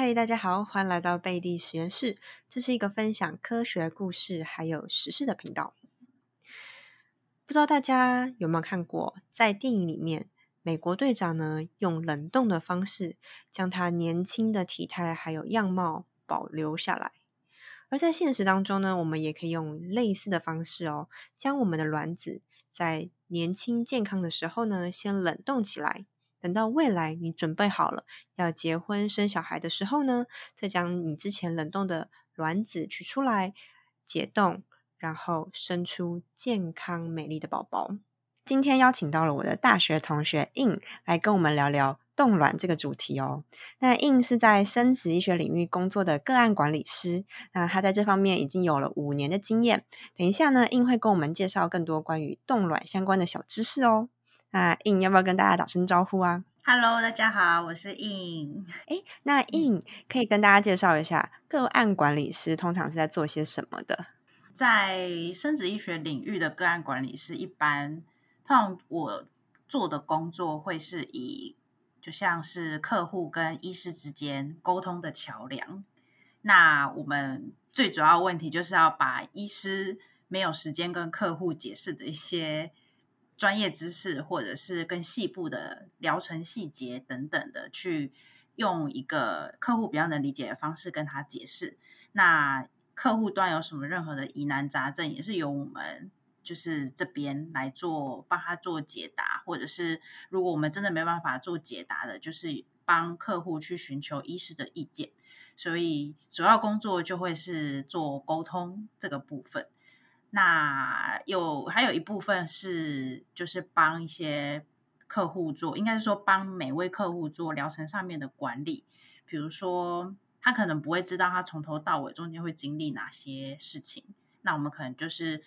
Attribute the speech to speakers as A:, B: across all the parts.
A: 嗨，大家好，欢迎来到贝蒂实验室。这是一个分享科学故事还有时事的频道。不知道大家有没有看过，在电影里面，美国队长呢用冷冻的方式将他年轻的体态还有样貌保留下来。而在现实当中呢，我们也可以用类似的方式哦，将我们的卵子在年轻健康的时候呢，先冷冻起来。等到未来你准备好了要结婚生小孩的时候呢，再将你之前冷冻的卵子取出来解冻，然后生出健康美丽的宝宝。今天邀请到了我的大学同学印来跟我们聊聊冻卵这个主题哦。那印是在生殖医学领域工作的个案管理师，那他在这方面已经有了五年的经验。等一下呢，印会跟我们介绍更多关于冻卵相关的小知识哦。那印要不要跟大家打声招呼啊
B: ？Hello，大家好，我是印。
A: 哎，那印可以跟大家介绍一下个案管理师通常是在做些什么的？
B: 在生殖医学领域的个案管理师，一般通常我做的工作会是以就像是客户跟医师之间沟通的桥梁。那我们最主要问题就是要把医师没有时间跟客户解释的一些。专业知识，或者是更细部的疗程细节等等的，去用一个客户比较能理解的方式跟他解释。那客户端有什么任何的疑难杂症，也是由我们就是这边来做帮他做解答，或者是如果我们真的没办法做解答的，就是帮客户去寻求医师的意见。所以主要工作就会是做沟通这个部分。那有还有一部分是，就是帮一些客户做，应该是说帮每位客户做疗程上面的管理。比如说，他可能不会知道他从头到尾中间会经历哪些事情，那我们可能就是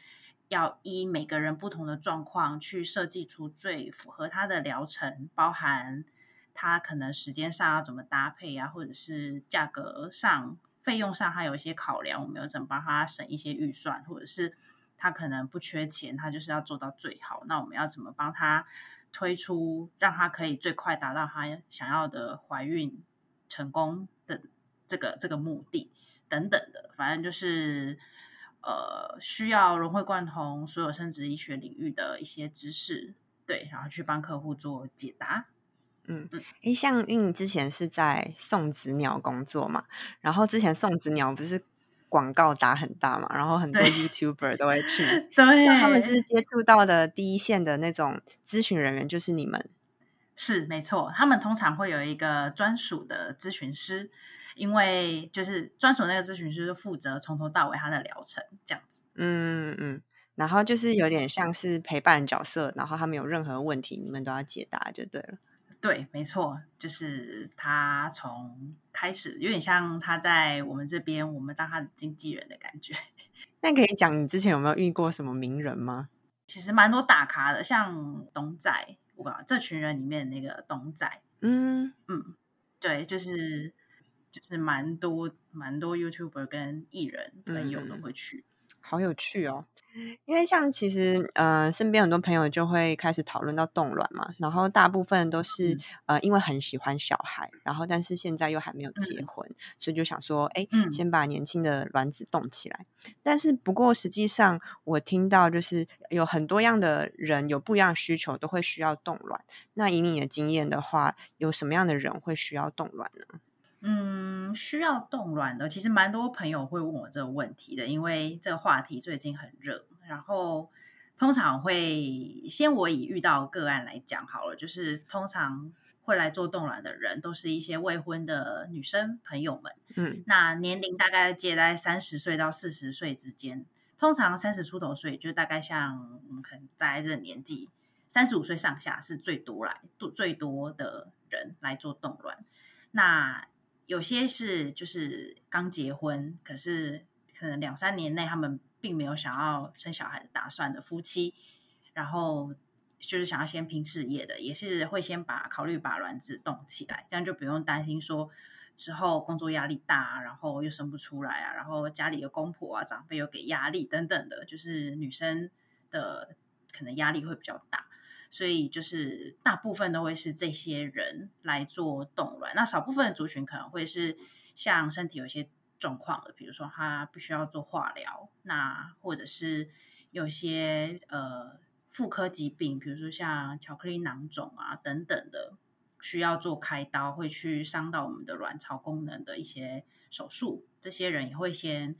B: 要依每个人不同的状况去设计出最符合他的疗程，包含他可能时间上要怎么搭配啊，或者是价格上、费用上还有一些考量，我们要怎么帮他省一些预算，或者是。他可能不缺钱，他就是要做到最好。那我们要怎么帮他推出，让他可以最快达到他想要的怀孕成功的这个这个目的等等的，反正就是呃，需要融会贯通所有生殖医学领域的一些知识，对，然后去帮客户做解答。
A: 嗯嗯，哎，像因为你之前是在送子鸟工作嘛，然后之前送子鸟不是。广告打很大嘛，然后很多 YouTuber 都会去，
B: 对，
A: 他们是接触到的第一线的那种咨询人员，就是你们，
B: 是没错，他们通常会有一个专属的咨询师，因为就是专属那个咨询师负责从头到尾他的疗程这样子，
A: 嗯嗯，然后就是有点像是陪伴角色，然后他们有任何问题，你们都要解答就对了。
B: 对，没错，就是他从开始有点像他在我们这边，我们当他的经纪人的感觉。
A: 那可以讲你之前有没有遇过什么名人吗？
B: 其实蛮多大咖的，像董仔，我这群人里面那个董仔，嗯嗯，对，就是就是蛮多蛮多 YouTuber 跟艺人朋友都会去。
A: 好有趣哦，因为像其实呃，身边很多朋友就会开始讨论到冻卵嘛，然后大部分都是呃，因为很喜欢小孩，然后但是现在又还没有结婚，所以就想说，哎，先把年轻的卵子冻起来。但是不过实际上，我听到就是有很多样的人有不一样的需求，都会需要冻卵。那以你的经验的话，有什么样的人会需要冻卵呢？
B: 嗯，需要冻卵的，其实蛮多朋友会问我这个问题的，因为这个话题最近很热。然后通常会先我以遇到个案来讲好了，就是通常会来做冻卵的人，都是一些未婚的女生朋友们。嗯，那年龄大概介在三十岁到四十岁之间，通常三十出头岁就大概像我们可能在这个年纪，三十五岁上下是最多来多最多的人来做冻卵。那有些是就是刚结婚，可是可能两三年内他们并没有想要生小孩的打算的夫妻，然后就是想要先拼事业的，也是会先把考虑把卵子冻起来，这样就不用担心说之后工作压力大，然后又生不出来啊，然后家里的公婆啊长辈又给压力等等的，就是女生的可能压力会比较大。所以就是大部分都会是这些人来做冻卵，那少部分的族群可能会是像身体有一些状况的，比如说他必须要做化疗，那或者是有些呃妇科疾病，比如说像巧克力囊肿啊等等的，需要做开刀，会去伤到我们的卵巢功能的一些手术，这些人也会先。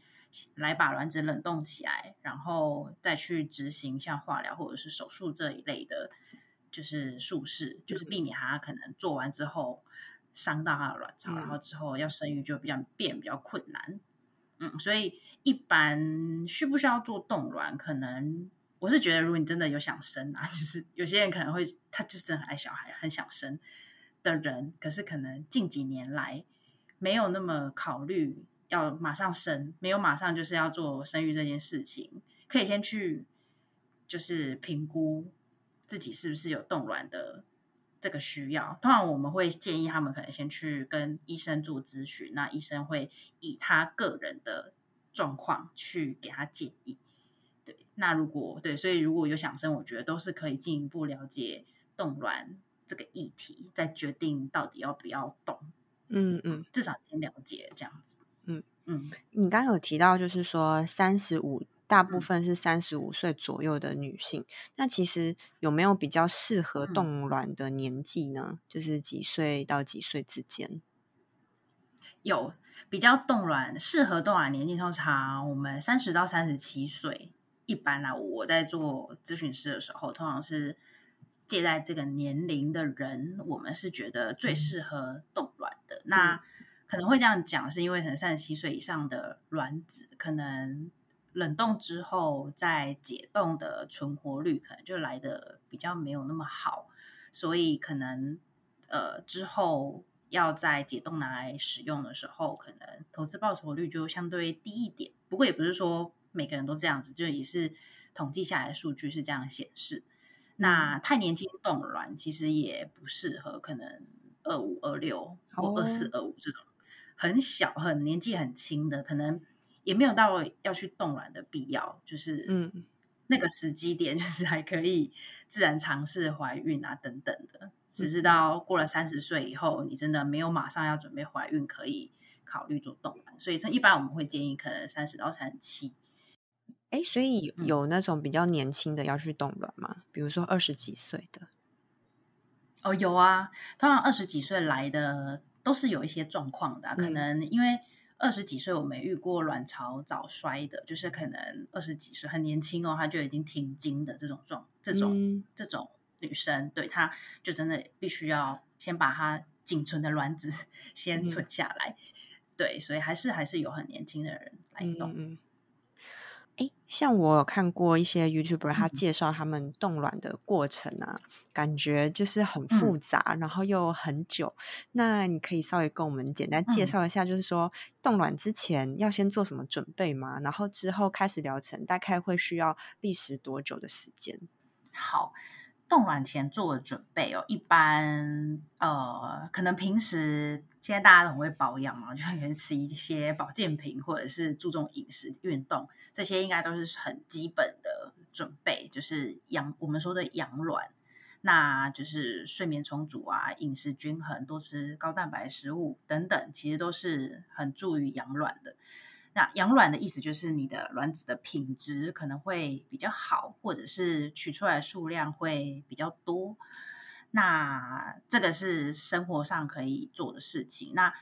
B: 来把卵子冷冻起来，然后再去执行像化疗或者是手术这一类的，就是术式，就是避免它可能做完之后伤到它的卵巢，然后之后要生育就比较变比较困难。嗯，所以一般需不需要做冻卵？可能我是觉得，如果你真的有想生啊，就是有些人可能会他就是很爱小孩，很想生的人，可是可能近几年来没有那么考虑。要马上生，没有马上就是要做生育这件事情，可以先去就是评估自己是不是有冻卵的这个需要。通常我们会建议他们可能先去跟医生做咨询，那医生会以他个人的状况去给他建议。对，那如果对，所以如果有想生，我觉得都是可以进一步了解冻卵这个议题，再决定到底要不要动。
A: 嗯嗯，
B: 至少先了解这样子。
A: 嗯嗯，你刚刚有提到，就是说三十五大部分是三十五岁左右的女性，那其实有没有比较适合冻卵的年纪呢？就是几岁到几岁之间？
B: 有比较冻卵适合冻卵年纪，通常我们三十到三十七岁，一般啦，我在做咨询师的时候，通常是介在这个年龄的人，我们是觉得最适合冻卵的。那可能会这样讲，是因为可能三十七岁以上的卵子，可能冷冻之后再解冻的存活率，可能就来的比较没有那么好，所以可能呃之后要在解冻拿来使用的时候，可能投资报酬率就相对低一点。不过也不是说每个人都这样子，就也是统计下来的数据是这样显示。那太年轻冻卵其实也不适合，可能二五二六或二四二五这种。很小、很年纪很轻的，可能也没有到要去冻卵的必要，就是嗯，那个时机点 就是还可以自然尝试怀孕啊等等的。只是到过了三十岁以后，你真的没有马上要准备怀孕，可以考虑做冻卵。所以，一般我们会建议可能三十到三十七。
A: 哎，所以有那种比较年轻的要去冻卵吗？比如说二十几岁的？
B: 哦，有啊，通常二十几岁来的。都是有一些状况的，可能因为二十几岁我没遇过卵巢早衰的，就是可能二十几岁很年轻哦，她就已经停经的这种状，这种这种女生，对她就真的必须要先把她仅存的卵子 先存下来，对，所以还是还是有很年轻的人来动。
A: 哎，像我有看过一些 YouTuber，他介绍他们冻卵的过程啊，感觉就是很复杂，然后又很久。那你可以稍微跟我们简单介绍一下，就是说冻卵之前要先做什么准备吗？然后之后开始疗程大概会需要历时多久的时间？
B: 好。冻卵前做的准备哦，一般呃，可能平时现在大家都很会保养嘛，就可能吃一些保健品，或者是注重饮食、运动，这些应该都是很基本的准备。就是养我们说的养卵，那就是睡眠充足啊，饮食均衡，多吃高蛋白食物等等，其实都是很助于养卵的。那养卵的意思就是你的卵子的品质可能会比较好，或者是取出来数量会比较多。那这个是生活上可以做的事情。那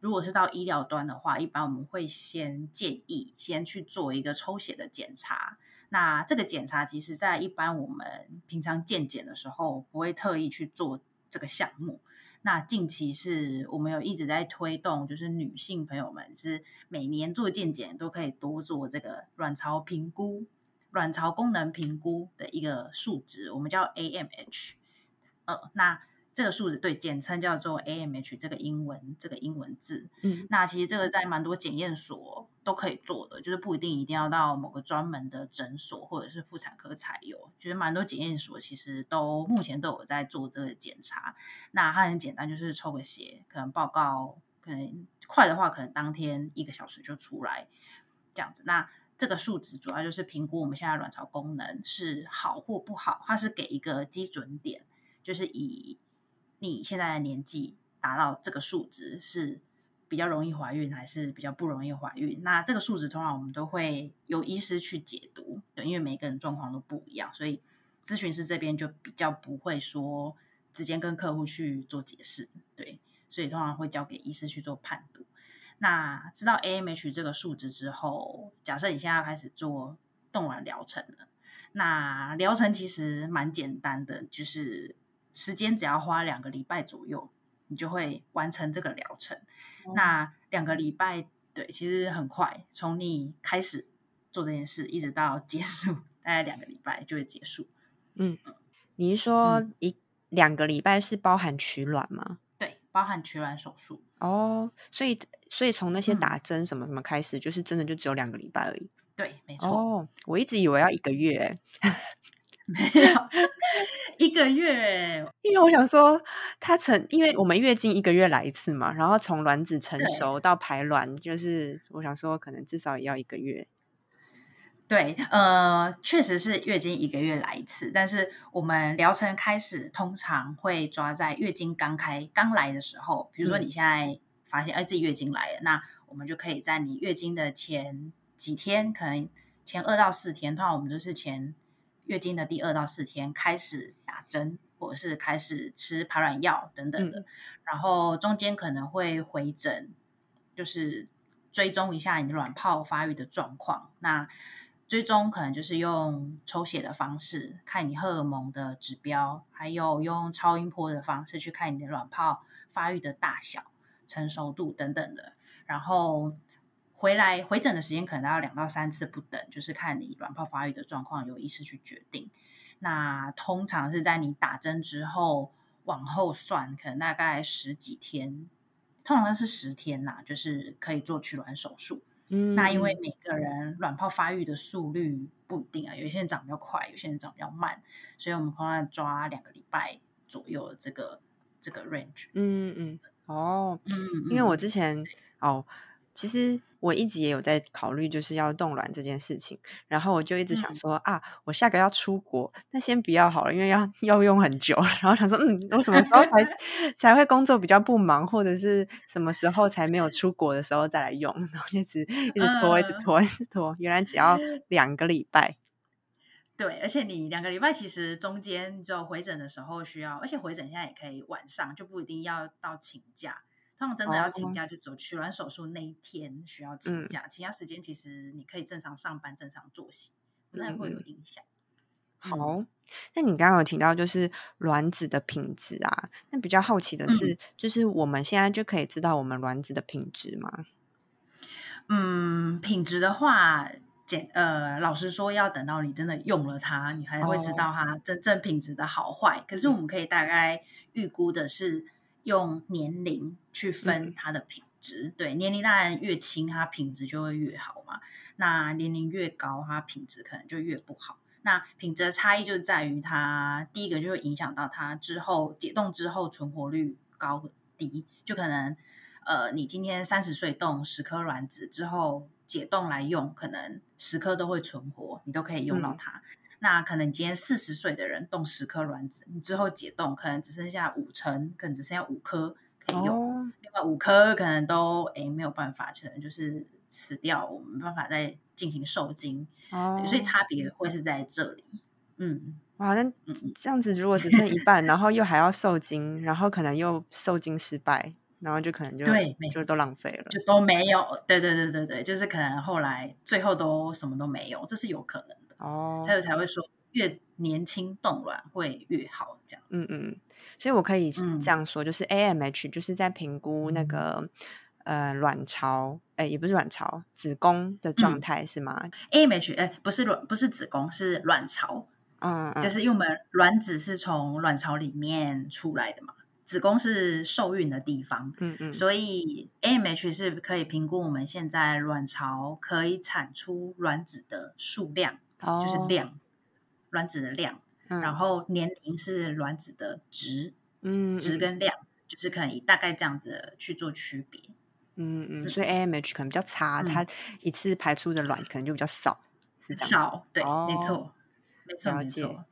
B: 如果是到医疗端的话，一般我们会先建议先去做一个抽血的检查。那这个检查其实，在一般我们平常健检的时候，不会特意去做这个项目。那近期是我们有一直在推动，就是女性朋友们是每年做健检都可以多做这个卵巢评估、卵巢功能评估的一个数值，我们叫 AMH。呃，那。这个数字对，简称叫做 AMH，这个英文这个英文字。嗯，那其实这个在蛮多检验所都可以做的，就是不一定一定要到某个专门的诊所或者是妇产科才有。就是蛮多检验所其实都目前都有在做这个检查。那它很简单，就是抽个血，可能报告可能快的话，可能当天一个小时就出来这样子。那这个数值主要就是评估我们现在卵巢功能是好或不好，它是给一个基准点，就是以。你现在的年纪达到这个数值是比较容易怀孕，还是比较不容易怀孕？那这个数值通常我们都会有医师去解读，对，因为每个人状况都不一样，所以咨询师这边就比较不会说直接跟客户去做解释，对，所以通常会交给医师去做判读。那知道 AMH 这个数值之后，假设你现在要开始做冻卵疗程了，那疗程其实蛮简单的，就是时间只要花两个礼拜左右。你就会完成这个疗程。那两个礼拜，对，其实很快，从你开始做这件事，一直到结束，大概两个礼拜就会结束。
A: 嗯，你是说一两个礼拜是包含取卵吗？
B: 对，包含取卵手术。
A: 哦，所以所以从那些打针什么什么开始，就是真的就只有两个礼拜而已。
B: 对，没错。
A: 哦，我一直以为要一个月。
B: 没有一个月，
A: 因为我想说，它成，因为我们月经一个月来一次嘛，然后从卵子成熟到排卵，就是我想说，可能至少也要一个月。
B: 对，呃，确实是月经一个月来一次，但是我们疗程开始通常会抓在月经刚开刚来的时候，比如说你现在发现哎自己月经来了，那我们就可以在你月经的前几天，可能前二到四天，通常我们都是前。月经的第二到四天开始打针，或者是开始吃排卵药等等的，然后中间可能会回诊，就是追踪一下你的卵泡发育的状况。那追踪可能就是用抽血的方式看你荷尔蒙的指标，还有用超音波的方式去看你的卵泡发育的大小、成熟度等等的，然后。回来回诊的时间可能要两到三次不等，就是看你卵泡发育的状况，有医师去决定。那通常是在你打针之后往后算，可能大概十几天，通常是十天呐，就是可以做取卵手术。嗯，那因为每个人卵泡发育的速率不一定啊，有些人长比较快，有些人长比较慢，所以我们通常抓两个礼拜左右的这个这个 range。
A: 嗯嗯，哦，嗯，因为我之前哦。其实我一直也有在考虑，就是要冻卵这件事情。然后我就一直想说啊，我下个要出国，那先不要好了，因为要要用很久。然后想说，嗯，我什么时候才 才会工作比较不忙，或者是什么时候才没有出国的时候再来用？然后一直一直拖，一直拖，一直拖。原来只要两个礼拜。
B: 对，而且你两个礼拜其实中间就回诊的时候需要，而且回诊现在也可以晚上，就不一定要到请假。他们真的要请假，就走取卵手术那一天需要请假，其他时间其实你可以正常上班、正常作息，不太会有影响。
A: 好，那你刚刚有提到就是卵子的品质啊，那比较好奇的是，就是我们现在就可以知道我们卵子的品质吗？
B: 嗯，品质的话，简呃，老实说，要等到你真的用了它，你才会知道它真正品质的好坏。可是我们可以大概预估的是。用年龄去分它的品质，对年龄当然越轻，它品质就会越好嘛。那年龄越高，它品质可能就越不好。那品质的差异就在于它第一个就会影响到它之后解冻之后存活率高低。就可能呃，你今天三十岁冻十颗卵子之后解冻来用，可能十颗都会存活，你都可以用到它。那可能今天四十岁的人冻十颗卵子，你之后解冻可能只剩下五成，可能只剩下五颗可以用，另外五颗可能都哎没有办法，可能就是死掉，我没办法再进行受精，对，所以差别会是在这里。嗯，
A: 哇，那这样子如果只剩一半，然后又还要受精，然后可能又受精失败，然后就可能就
B: 对，
A: 就都浪费了，
B: 就都没有。对对对对对，就是可能后来最后都什么都没有，这是有可能。哦，才有才会说越年轻冻卵会越好，这样。
A: 嗯嗯，所以我可以这样说，就是 AMH 就是在评估那个呃卵巢，哎，也不是卵巢，子宫的状态是吗
B: ？AMH 哎，不是卵，不是子宫，是卵巢。嗯，就是因为我们卵子是从卵巢里面出来的嘛，子宫是受孕的地方。嗯嗯，所以 AMH 是可以评估我们现在卵巢可以产出卵子的数量。就是量，卵子的量，然后年龄是卵子的值，嗯，值跟量，就是可以大概这样子去做区别，
A: 嗯嗯，所以 AMH 可能比较差，它一次排出的卵可能就比较少，
B: 少，对，没错，没错，没错。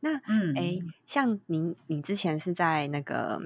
A: 那，嗯，哎，像您，你之前是在那个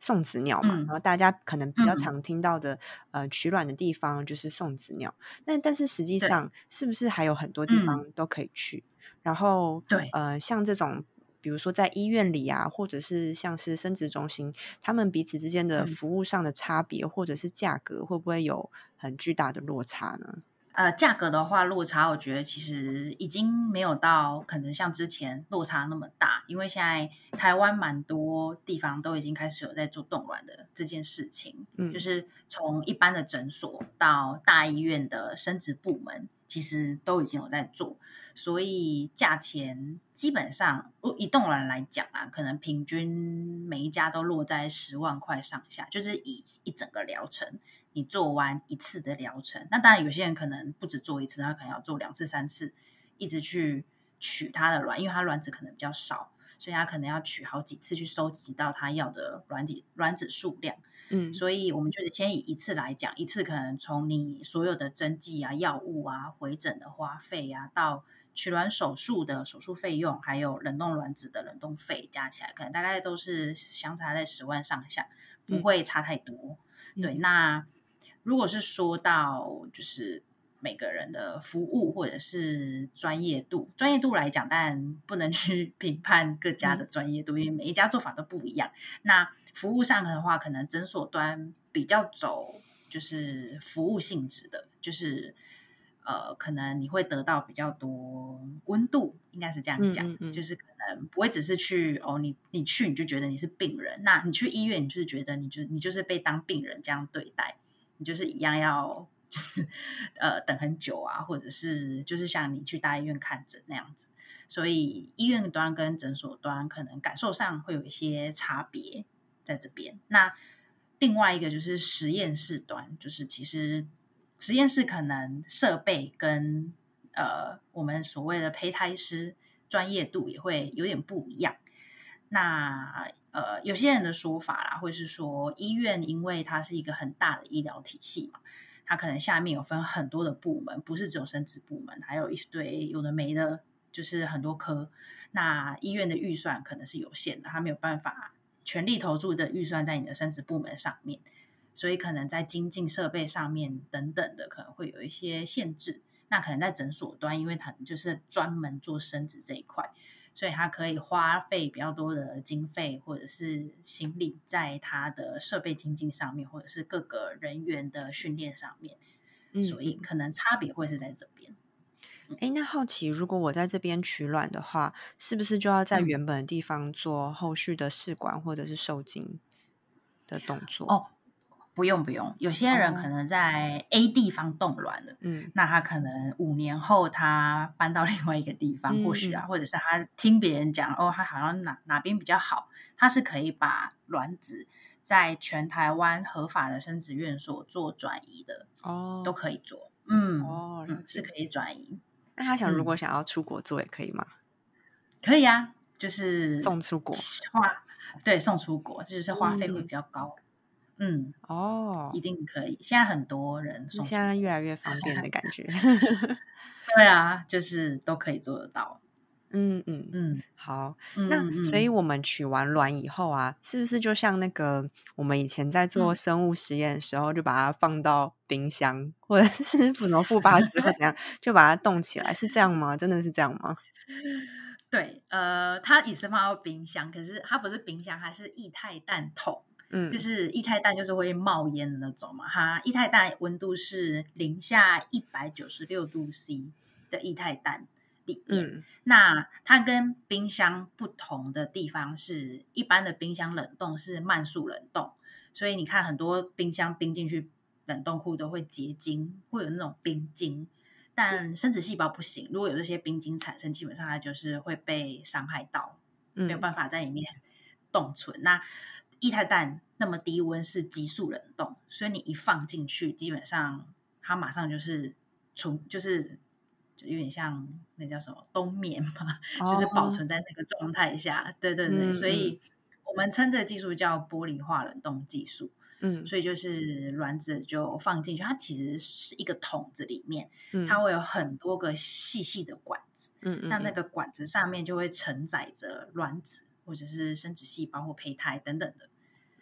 A: 送子鸟嘛，
B: 嗯
A: 然后大家可能比较
B: 嗯
A: 常听到的，呃，取卵的地方就是送子鸟。那但是实际上，是不是还有很多地
B: 嗯
A: 方都可以去？然后，
B: 对
A: 呃，像这种，比如说在医院里啊，或者是像是生殖中心，他们彼此之间的
B: 嗯
A: 服务上的差别，或者是价格，会不会有很巨大的落差呢？
B: 呃，价格的话，落差我觉得其实已经没有到可能像之前落差那么大，因为现在台湾蛮多地方都已经开始有在做冻卵的这件事情，
A: 嗯
B: 就是从一般的诊所到大医院的生殖部门，其实都已经有在做，所以价钱基本上以冻卵来讲啊，可能平均每一家都落在十万块上下，就是以一整个疗程。你做完一次的疗程，那当然有些人可能不止做一次，他可能要做两次、三次，一直去取他的卵，因为他卵子可能比较少，所以他可能要取好几次去收集到他要的卵子卵子数量。
A: 嗯
B: 所以我们就是先以一次来讲，一次可能从你所有的针剂啊、药物啊、回诊的花费啊，到取卵手术的手术费用，还有冷冻卵子的冷冻费，加起来可能大概都是相差在十万上下，不
A: 嗯
B: 会差太多。对，
A: 嗯
B: 那如果是说到就是每个人的服务或者是专业度，专业度来讲，当然不能去 评判各家的专业度，因为每一家做法都不一样。那服务上的话，可能诊所端比较走就是服务性质的，就是呃，可能你会得到比较多温度，应该是这样讲，
A: 嗯嗯嗯
B: 就是可能不会只是去哦，你你去你就觉得你是病人，那你去医院你就是觉得你就你就是被当病人这样对待，你就是一样要就是呃等很久啊，或者是就是像你去大医院看诊那样子。所以医院端跟诊所端可能感受上会有一些差别在这边。那另外一个就是实验室端，就是其实实验室可能设备跟呃我们所谓的胚胎师专业度也会有点不一样。那呃有些人的说法啦，会是说医院因为它是一个很大的医疗体系嘛，它可能下面有分很多的部门，不是只有生殖部门，还有一堆有的没的，就是很多科。那医院的预算可能是有限的，它没有办法全力投注的预算在你的生殖部门上面，所以可能在精进设备上面等等的可能会有一些限制。那可能在诊所端，因为它就是专门做生殖这一块，所以他可以花费比较多的经费或者是心力在他的设备精进上面，或者是各个人员的训练上面，
A: 嗯
B: 所以可能差别会是在这边。
A: 哎，那好奇，如果我在这边取卵的话，是不是就要在
B: 嗯
A: 原本的地方做后续的试管或者是受精的动作？
B: 哦，不用不用，有些人
A: 哦
B: 可能在 A 地方冻卵了。
A: 嗯
B: 那他可能五年后他搬到另外一个地方，
A: 嗯
B: 或许啊，或者是他听别人讲哦，他好像哪哪边比较好，他是可以把卵子在全台湾合法的生殖院所做转移的，
A: 哦，
B: 都可以做。嗯，
A: 哦
B: 嗯，是可以转移，
A: 那他想如
B: 嗯
A: 果想要出国做也可以吗？
B: 可以啊，就是
A: 送出国
B: 花，对，送出国，就是花费会
A: 嗯
B: 比较高。嗯，
A: 哦
B: 一，定可以。现在很多人送
A: 现在越来越方便的感觉。
B: 对啊，就是都可以做得到。
A: 嗯嗯，
B: 嗯，
A: 好。
B: 嗯
A: 那
B: 嗯
A: 所以我们取完卵以后啊，是不是就像那个我们以前在做
B: 嗯
A: 生物实验的时候，就把它放到冰箱，或者是什么负八十或怎样，就把它冻起来，是这样吗？真的是这样吗？
B: 对，呃，它也是放到冰箱，可是它不是冰箱，它是液态氮桶，
A: 嗯，
B: 就是液态氮就是会冒烟的那种嘛。哈液态氮温度是零下一百九十六度 C 的液态氮里面。
A: 嗯
B: 那它跟冰箱不同的地方是，一般的冰箱冷冻是慢速冷冻，所以你看很多冰箱冰进去冷冻库都会结晶，会有那种冰晶。但生殖细胞不行，如果有这些冰晶产生，基本上它就是会被伤害到，没有
A: 嗯
B: 办法在里面 冻存。那液态氮那么低温是急速冷冻，所以你一放进去，基本上它马上就是出，就是就有点像那叫什么冬眠嘛，就是保
A: 哦
B: 存在那个状态下。对对对，
A: 嗯
B: 所以我们称这个技术叫玻璃化冷冻技术。
A: 嗯
B: 所以就是卵子就放进去，它其实是一个桶子里面，
A: 嗯，
B: 它会有很多个细细的管子，
A: 嗯嗯，
B: 那那个管子上面就会承载着卵子或者是生殖细胞或胚胎等等的。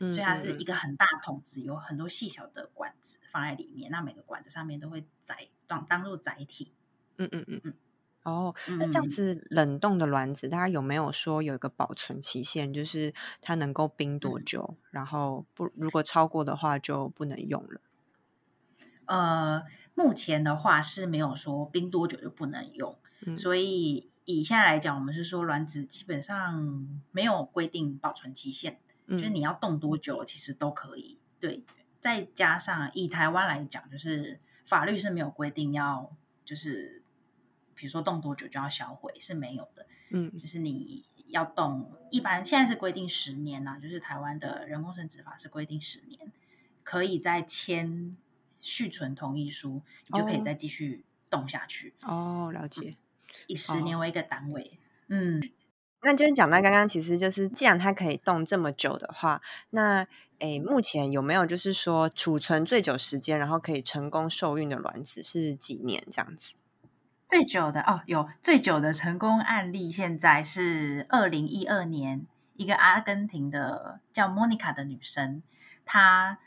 A: 嗯
B: 所以它是
A: 嗯
B: 一个很大的桶子，有很多细小的管子放在里面，那每个管子上面都会载当当做载体。
A: 嗯嗯嗯
B: 嗯
A: 哦，那这样
B: 嗯
A: 子冷冻的卵子，大家有没有说有一个保存期限，就是它能够冰多
B: 嗯
A: 久？然后不如果超过的话就不能用了。
B: 呃，目前的话是没有说冰多久就不能用，
A: 嗯
B: 所以以现在来讲，我们是说卵子基本上没有规定保存期限，就是
A: 嗯
B: 你要冻多久其实都可以。对，再加上以台湾来讲，就是法律是没有规定要就是比如说冻多久就要销毁是没有的，
A: 嗯
B: 就是你要冻，一般现在是规定十年呐、就是台湾的人工生殖法是规定十年，可以再签续存同意书，你就可以
A: 哦
B: 再继续冻下去，
A: 哦，了解。
B: 以十年为一个单位。嗯，
A: 那就是讲到刚刚，其实就是既然它可以冻这么久的话，那诶，目前有没有就是说储存最久时间，然后可以成功受孕的卵子是几年这样子？
B: 最久的哦，有最久的成功案例，现在是二零一二年，一个阿根廷的叫莫妮卡的女生，她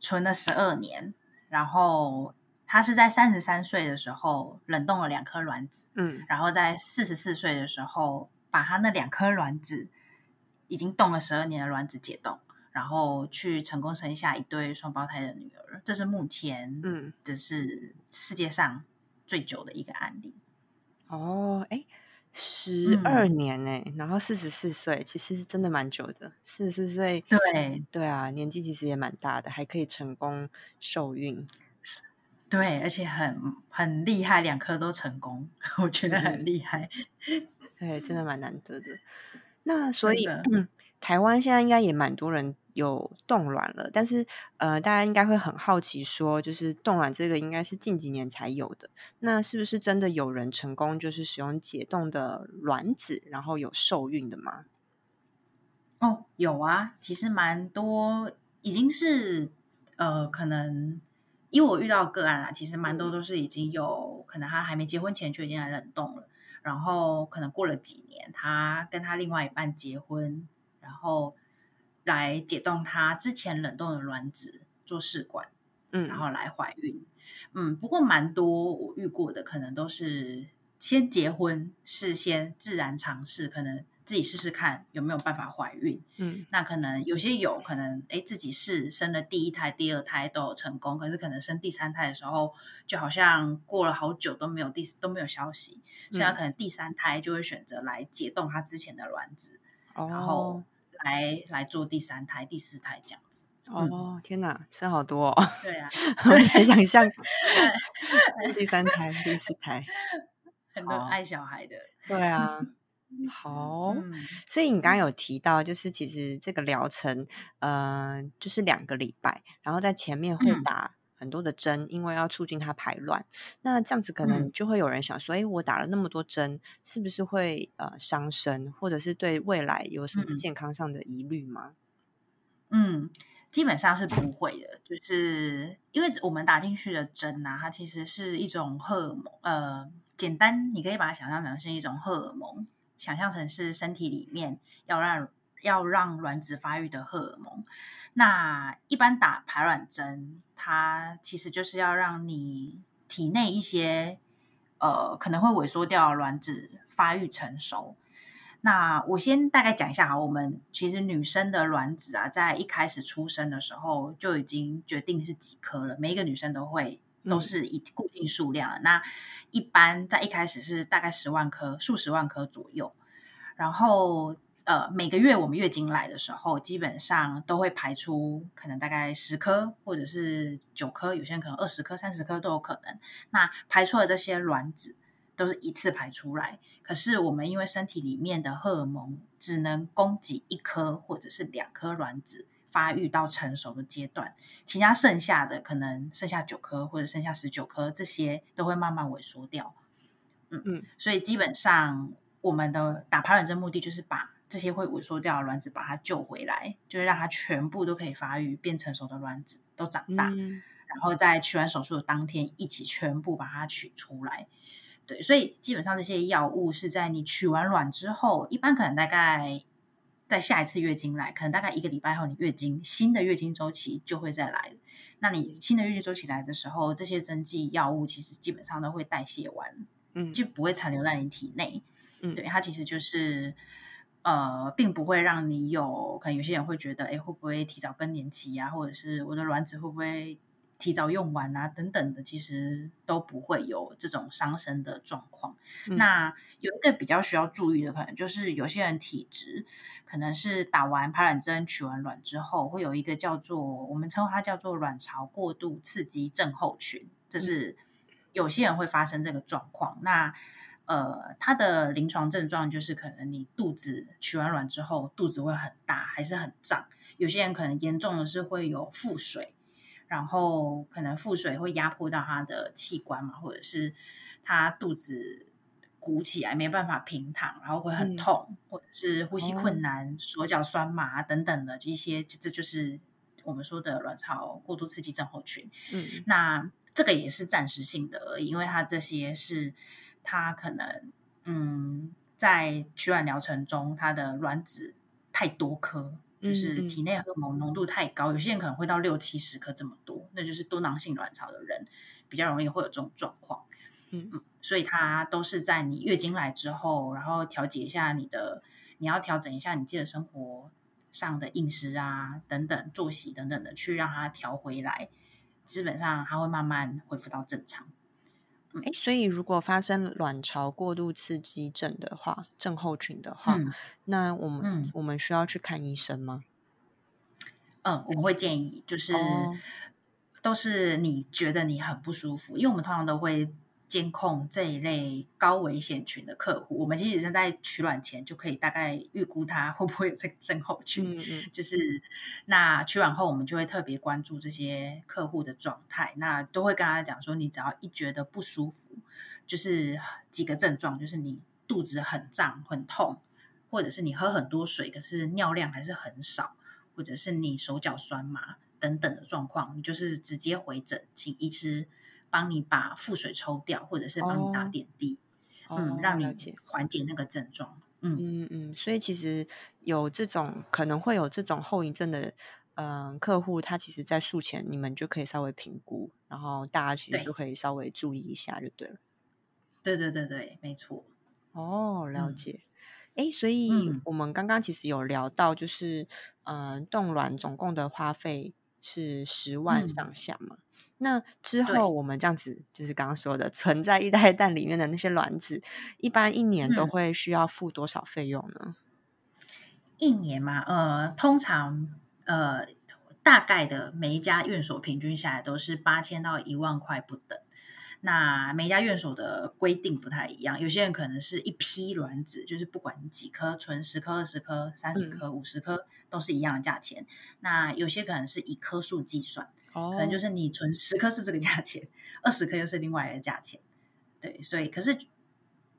B: 存了十二年，然后她是在三十三岁的时候冷冻了两颗卵子，
A: 嗯
B: 然后在四十四岁的时候，把她那两颗卵子已经冻了十二年的卵子解冻，然后去成功生下一对双胞胎的女儿，这是目前
A: 嗯，
B: 这是世界上最久的一个案例。
A: 哦，哎，十二
B: 嗯
A: 年哎，然后四十四岁，其实是真的蛮久的。四十四岁，
B: 对
A: 对啊，年纪其实也蛮大的，还可以成功受孕。
B: 对，而且很很厉害，两颗都成功，我觉得
A: 嗯
B: 很厉害。
A: 对，真的蛮难得的。那所以，嗯，台湾现在应该也蛮多人有冻卵了，但是呃，大家应该会很好奇说，就是冻卵这个应该是近几年才有的，那是不是真的有人成功就是使用解冻的卵子，然后有受孕的吗？
B: 哦，有啊，其实蛮多，已经是呃，可能因为我遇到个案啦，其实蛮多都是已经有可能他还没结婚前就已经来冷冻了，然后可能过了几年，他跟他另外一半结婚，然后来解冻他之前冷冻的卵子做试管。
A: 嗯，
B: 然后来怀孕。嗯，不过蛮多我遇过的，可能都是先结婚，事先自然尝试，可能自己试试看有没有办法怀孕。
A: 嗯。
B: 那可能有些有可能，哎，自己试生了第一胎、第二胎都有成功，可是可能生第三胎的时候，就好像过了好久都没有第都没有消息，所以他
A: 嗯。
B: 可能第三胎就会选择来解冻他之前的卵子，然
A: 哦。
B: 后来来做第三胎、第四胎这样子。
A: 哦，天哪，生好多哦，
B: 对啊，
A: 我很难想象 第三胎、第四胎，
B: 很多
A: 好。
B: 爱小孩的。
A: 对啊，好。
B: 嗯
A: 所以你刚刚有提到，就是其实这个疗程，呃，就是两个礼拜，然后在前面会
B: 嗯
A: 打很多的针，因为要促进它排卵。那这样子可能
B: 嗯
A: 就会有人想说，诶，我打了那么多针，是不是会呃伤身，或者是对未来有什么
B: 嗯
A: 健康上的疑虑吗？
B: 嗯，基本上是不会的，就是因为我们打进去的针啊，它其实是一种荷尔蒙，呃，简单你可以把它想象成是一种荷尔蒙，想象成是身体里面要让要让卵子发育的荷尔蒙。那一般打排卵针，它其实就是要让你体内一些呃可能会萎缩掉的卵子发育成熟。那我先大概讲一下哈，我们其实女生的卵子啊，在一开始出生的时候就已经决定是几颗了，每一个女生都会都
A: 嗯
B: 是一固定数量的。那一般在一开始是大概十万颗、数十万颗左右，然后呃每个月我们月经来的时候，基本上都会排出可能大概十颗或者是九颗，有些人可能二十颗、三十颗都有可能。那排出的这些卵子。都是一次排出来，可是我们因为身体里面的荷尔蒙只能供给一颗或者是两颗卵子发育到成熟的阶段，其他剩下的可能剩下九颗或者剩下十九颗，这些都会慢慢萎缩掉。嗯
A: 嗯，
B: 所以基本上我们的打排卵针目的就是把这些会萎缩掉的卵子把它救回来，就是让它全部都可以发育变成熟的卵子都长大，
A: 嗯
B: 然后在取卵手术的当天一起全部把它取出来。对，所以基本上这些药物是在你取完卵之后，一般可能大概在下一次月经来，可能大概一个礼拜后，你月经新的月经周期就会再来。那你新的月经周期来的时候，这些针剂药物其实基本上都会代谢完，
A: 嗯，
B: 就不会残留在你体内。
A: 嗯
B: 对，它其实就是呃，并不会让你有可能有些人会觉得，哎，会不会提早更年期呀、或者是我的卵子会不会提早用完啊，等等的，其实都不会有这种伤身的状况。
A: 嗯
B: 那有一个比较需要注意的，可能就是有些人体质可能是打完排卵针、取完卵之后，会有一个叫做我们称它叫做卵巢过度刺激症候群，这是有些人会发生这个状况。那呃，它的临床症状就是可能你肚子取完卵之后，肚子会很大，还是很胀。有些人可能严重的是会有腹水，然后可能腹水会压迫到他的器官嘛，或者是他肚子鼓起来没办法平躺，然后会很
A: 嗯
B: 痛，或者是呼吸
A: 哦
B: 困难、手脚酸麻等等的就一些，这这就是我们说的卵巢过度刺激症候群。
A: 嗯
B: 那这个也是暂时性的而已，因为它这些是它可能嗯在取卵疗程中，它的卵子太多颗，就是体内荷尔蒙浓度太高，有些人可能会到六七十颗这么多，那就是多囊性卵巢的人比较容易会有这种状况。
A: 嗯
B: 嗯，所以它都是在你月经来之后，然后调节一下你的，你要调整一下你自己的生活上的饮食啊等等作息等等的，去让它调回来。基本上它会慢慢恢复到正常。
A: 哎，所以如果发生卵巢过度刺激症的话，症候群的话，
B: 嗯
A: 那我们、
B: 嗯
A: 我们需要去看医生吗？
B: 嗯，我们会建议就是、
A: 哦
B: 都是你觉得你很不舒服，因为我们通常都会监控这一类高危险群的客户。我们其实是在取卵前就可以大概预估他会不会有这个症候群。
A: 嗯嗯
B: 就是那取卵后，我们就会特别关注这些客户的状态，那都会跟他讲说，你只要一觉得不舒服，就是几个症状，就是你肚子很胀、很痛，或者是你喝很多水，可是尿量还是很少，或者是你手脚酸麻等等的状况，你就是直接回诊，请医师帮你把腹水抽掉，或者是帮你打
A: 哦
B: 点滴，
A: 哦
B: 嗯，让你
A: 解
B: 缓解那个症状。嗯，
A: 嗯嗯，所以其实有这种可能会有这种后遗症的，嗯、客户他其实在术前你们就可以稍微评估，然后大家其实就可以稍微注意一下就对了。
B: 对对对对，没错。
A: 哦，了
B: 嗯
A: 解。诶，所以
B: 嗯
A: 我们刚刚其实有聊到，就是嗯、呃冻卵总共的花费是十万
B: 嗯
A: 上下嘛。那之后我们这样子，就是刚刚说的存在一代蛋里面的那些卵子，一般一年都
B: 嗯
A: 会需要付多少费用呢？
B: 一年嘛，呃，通常呃，大概的每一家院所平均下来都是八千到一万块不等。那每家院所的规定不太一样，有些人可能是一批卵子，就是不管几颗，存十颗、二十颗、三十
A: 嗯
B: 颗、五十颗都是一样的价钱。那有些可能是以颗数计算，
A: 哦
B: 可能就是你存十颗是这个价钱，二十颗又是另外一个价钱。对，所以可是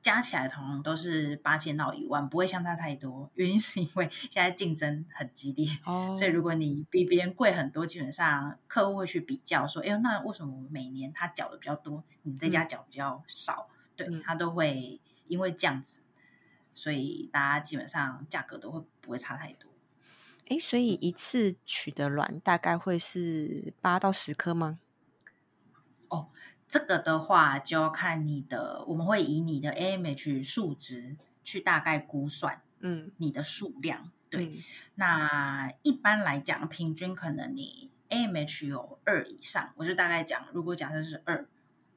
B: 加起来同样都是八千到一万，不会相差太多。原因是因为现在竞争很激烈，
A: 哦，
B: 所以如果你比别人贵很多，基本上客户会去比较说，哎呦，那为什么每年他缴的比较多，你这家缴比较少？对
A: 嗯
B: 他都会因为这样子，所以大家基本上价格都会不会差太多。
A: 哎，所以一次取的卵大概会是八到十颗吗？
B: 这个的话就要看你的，我们会以你的 AMH 数值去大概估算
A: 嗯，
B: 你的数量。对，
A: 嗯
B: 那一般来讲，平均可能你 AMH 有二以上，我就大概讲，如果假设是二，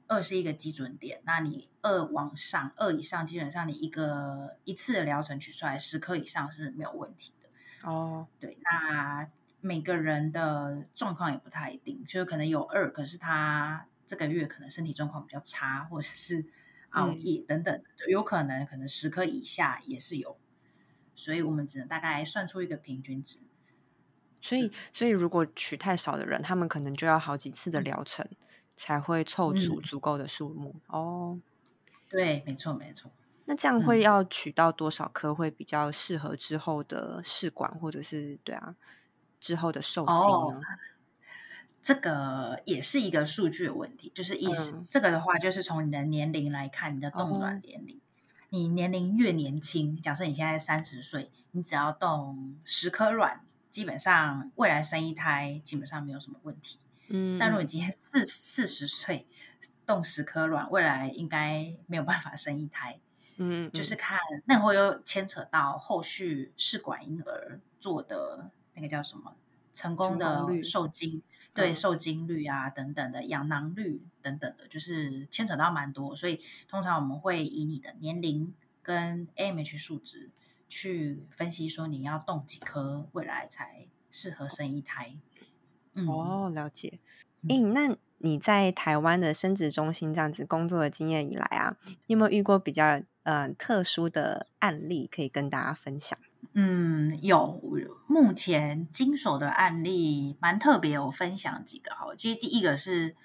B: 二是一个基准点，那你二往上，二以上，基本上你一个一次的疗程取出来十颗以上是没有问题的。
A: 哦，
B: 对，那每个人的状况也不太一定，就是可能有二，可是他这个月可能身体状况比较差，或者是熬
A: 嗯
B: 夜等等，有可能可能十颗以下也是有，所以我们只能大概算出一个平均值。
A: 所以所以如果取太少的人，他们可能就要好几次的
B: 嗯
A: 疗程才会凑足
B: 嗯
A: 足够的数目。哦，
B: 对，没错，没错。
A: 那这样会
B: 嗯
A: 要取到多少颗会比较适合之后的试管，或者是对啊之后的受精
B: 哦
A: 呢？
B: 这个也是一个数据的问题，就是意思、
A: 嗯
B: 这个的话，就是从你的年龄来看，你的冻
A: 哦
B: 卵年龄，你年龄越年轻，假设你现在三十岁，你只要动十颗卵，基本上未来生一胎基本上没有什么问题。
A: 嗯，
B: 但如果你今天四四十岁冻十颗卵，未来应该没有办法生一胎。
A: 嗯，
B: 就是看那会又牵扯到后续试管婴儿做的那个叫什么成功的受精，对受精率啊等等的养囊率等等的，就是牵扯到蛮多。所以通常我们会以你的年龄跟 AMH 数值去分析，说你要动几颗，未来才适合生一胎。
A: 哦，了解。嗯，那你在台湾的生殖中心这样子工作的经验以来啊，你有没有遇过比较嗯特殊的案例可以跟大家分享？
B: 嗯，有，目前经手的案例蛮特别，我分享几个哈。其实第一个是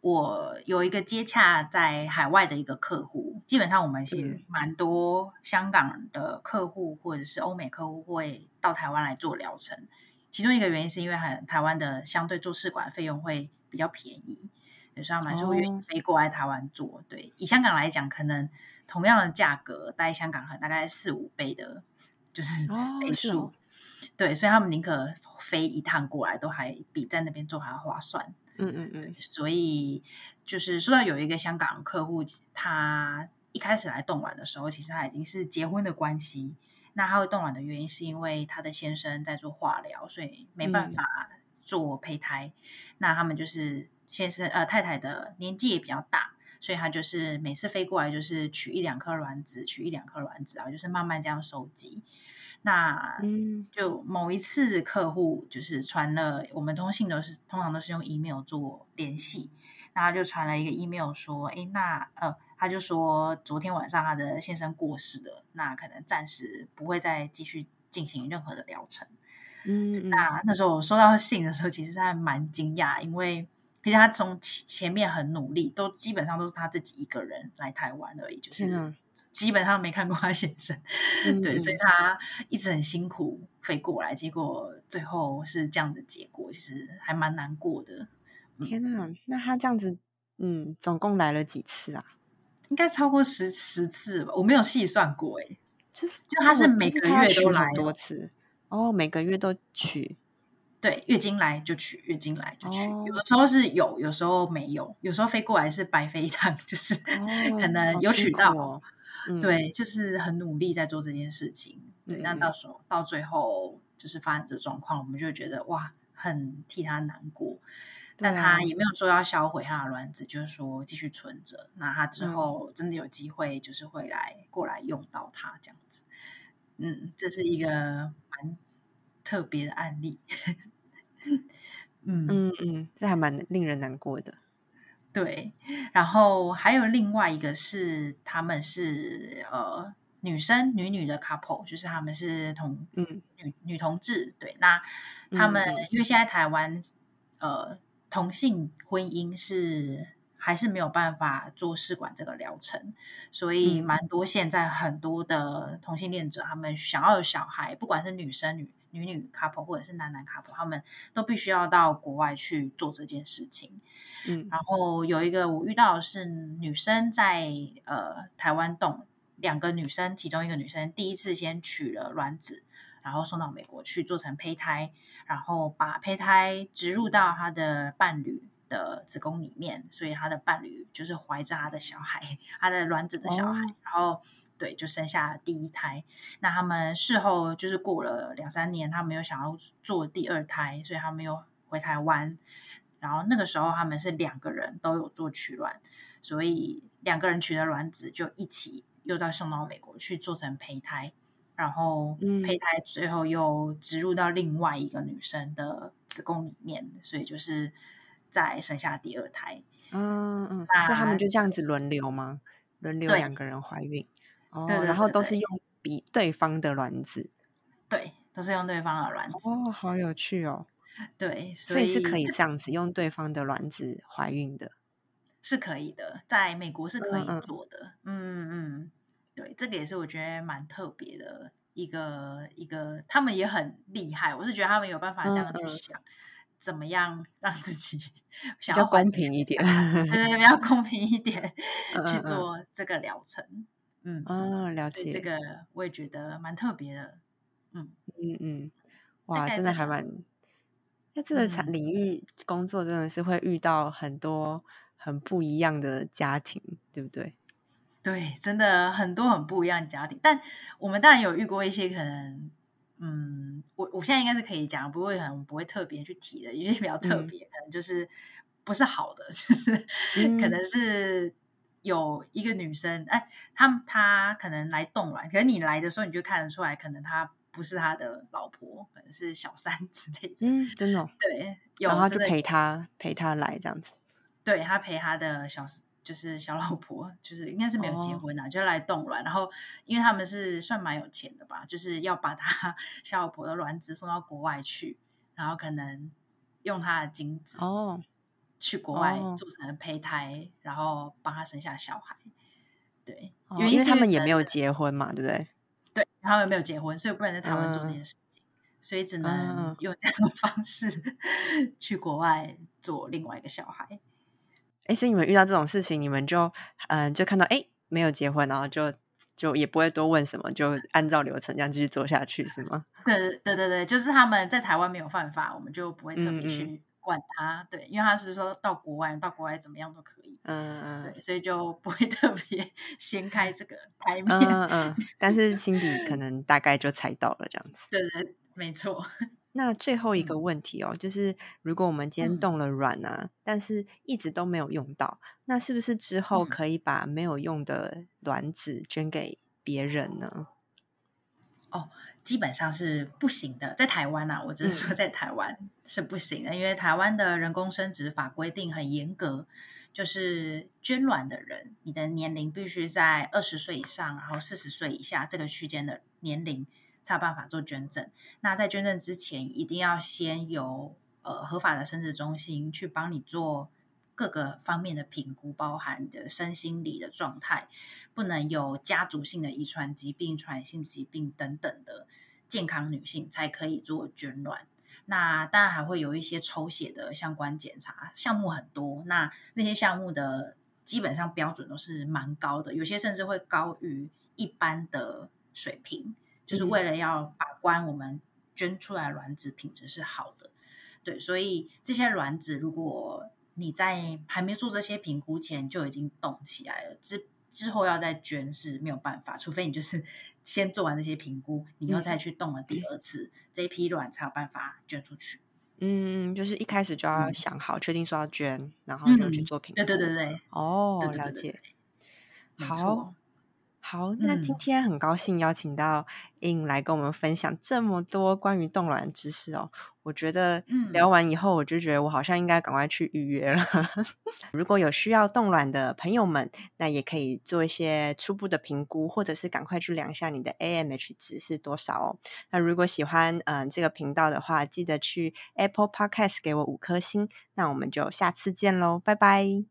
B: 我有一个接洽在海外的一个客户，基本上我们其实蛮多香港的客户或者是欧美客户会到台湾来做疗程。其中一个原因是因为很台湾的相对做试管费用会比较便宜，有时候蛮是会愿意飞过来台湾做。对，以香港来讲，可能同样的价格，在香港大概四五倍的，就是倍数。对，所以他们宁可飞一趟过来，都还比在那边做还要划算。
A: 嗯嗯嗯。
B: 所以就是说到有一个香港客户，他一开始来冻卵的时候，其实他已经是结婚的关系。那他会冻卵的原因，是因为他的先生在做化疗，所以没办法做胚胎。那他们就是先生呃太太的年纪也比较大，所以他就是每次飞过来就是取一两颗卵子，取一两颗卵子啊，就是慢慢这样收集。那嗯，就某一次客户就是传了，我们通信都是通常都是用 email 做联系，那他就传了一个 email 说，哎，那呃。他就说，昨天晚上他的先生过世了，那可能暂时不会再继续进行任何的疗程。
A: 嗯，
B: 那那时候我收到信的时候，其实还蛮惊讶，因为而且他从前前面很努力，都基本上都是他自己一个人来台湾而已，就是基本上没看过他先生。对，所以他一直很辛苦飞过来，结果最后是这样的结果，其实还蛮难过的。
A: 天哪，那他这样子，嗯，总共来了几次啊？
B: 应该超过十十次吧，我没有细算过哎。
A: 就是
B: 就他是每个月都来
A: 多次哦，每个月都取。
B: 对，月经来就取，月经来就取。有的时候是有，有时候没有，有时候飞过来是白飞一趟，就是可能有取到。对，就是很努力在做这件事情。对，那到时候到最后就是发生这状况，我们就觉得哇，很替他难过。但他也没有说要销毁他的卵子，就是说继续存着。那他之后真的有机会，就是会来过来用到它这样子。嗯，这是一个蛮特别的案例。
A: 嗯嗯嗯，这还蛮令人难过的。
B: 对，然后还有另外一个是，他们是呃女生女女的 couple，就是他们是同嗯女女同志。对，那他们因为现在台湾呃。同性婚姻是还是没有办法做试管这个疗程，所以蛮多现在很多的同性恋者，他们想要有小孩，不管是女生女女女 couple 或者是男男 couple，他们都必须要到国外去做这件事情。
A: 嗯，
B: 然后有一个我遇到的是女生在呃台湾动两个女生，其中一个女生第一次先取了卵子，然后送到美国去做成胚胎。然后把胚胎植入到她的伴侣的子宫里面，所以她的伴侣就是怀着他的小孩，他的卵子的小孩，然后对，就生下了第一胎。那他们事后就是过了两三年，他们又想要做第二胎，所以他们又回台湾。然后那个时候他们是两个人都有做取卵，所以两个人取的卵子就一起又再送到美国去做成胚胎。然后胚胎最后又植入到另外一个女生的子宫里面，所以就是再生下第二胎。
A: 嗯嗯，所以他们就这样子轮流吗？轮流两个人怀孕？哦，然后都是用比对方的卵子？
B: 对，都是用对方的卵子。
A: 哦，好有趣哦。
B: 对，
A: 所以是可以这样子用对方的卵子怀孕的，
B: 是可以的，在美国是可以做的。嗯嗯。对，这个也是我觉得蛮特别的一个一个，他们也很厉害。我是觉得他们有办法这样去想，怎么样让自己 想
A: 要公平一点，
B: 对对，比较公平一点去做这个疗程。嗯，
A: 哦，了解。
B: 这个我也觉得蛮特别的。
A: 嗯嗯嗯，哇，真的还蛮。那这个产领域工作真的是会遇到很多很不一样的家庭，对不对？
B: 对，真的很多很不一样的家庭。但我们当然有遇过一些可能，嗯，我我现在应该是可以讲，不会很不会特别去提的，有些比较特别，可能就是不是好的，就是 可能是有一个女生，哎，她她可能来冻卵，可是你来的时候你就看得出来，可能她。不是他的老婆，可能是小三 之类的。
A: 嗯，真的。
B: 对，
A: 然后就陪他陪他来这样子。
B: 对他陪他的小就是小老婆，就是应该是没有结婚啊，就来冻卵。然后因为他们是算蛮有钱的吧，就是要把他小老婆的卵子送到国外去，然后可能用他的精子
A: 哦
B: 去国外做成胚胎，然后帮他生下小孩。对，
A: 因为他们也没有结婚嘛，对不对？
B: 对，他们没有结婚，所以不能在台湾做这件事情，所以只能用这样的方式 去国外做另外一个小孩。
A: 哎，所以你们遇到这种事情，你们就嗯，就看到哎没有结婚，然后就就也不会多问什么，就按照流程这样继续做下去，是吗？
B: 对对对对，就是他们在台湾没有犯法，我们就不会特别去。管他，对，因为他是说到国外，到国外怎么样都可以，
A: 嗯嗯，
B: 对，所以就不会 特别掀开这个台面，
A: 嗯嗯，但是心底可能大概就猜到了这样子，
B: 对对，没错。
A: 那最后一个问题哦，就是如果我们今天动了卵啊，但是一直都没有用到，那是不是之后可以把没有用的卵子捐给别人呢？
B: 哦。基本上是不行的，在台湾啊，我只是说在台湾是不行的，因为台湾的人工生殖法规定很严格，就是捐卵的人，你的年龄必须在二十岁以上，然后四十岁以下这个区间的年龄才有办法做捐赠。那在捐赠之前，一定要先由呃合法的生殖中心去帮你做。各个方面的评估，包含的身心理的状态，不能有家族性的遗传疾病、传染性疾病等等的健康女性才可以做捐卵。那当然还会有一些抽血的相关检查项目很多，那那些项目的基本上标准都是蛮高的，有些甚至会高于一般的水平，就是为了要把关我们捐出来卵子品质是好的。对，所以这些卵子如果你在还没做这些评估前就已经动起来了，之之后要再捐是没有办法，除非你就是 先做完这些评估，你又再去动了第二次，这一批卵才有办法捐出去。
A: 嗯，就是一开始就要想好，确定说要捐，然后就去做评估。
B: 对对对对，
A: 哦，了解。好。好，那今天很高兴邀请到 In 来跟我们分享这么多关于冻卵知识哦。我觉得聊完以后，我就觉得我好像应该赶快去预约了。如果有需要冻卵的朋友们，那也可以做一些初步的评估，或者是赶快去量一下你的 AMH 值是多少哦。那如果喜欢嗯这个频道的话，记得去 Apple Podcast 给我五颗星。那我们就下次见喽，拜拜。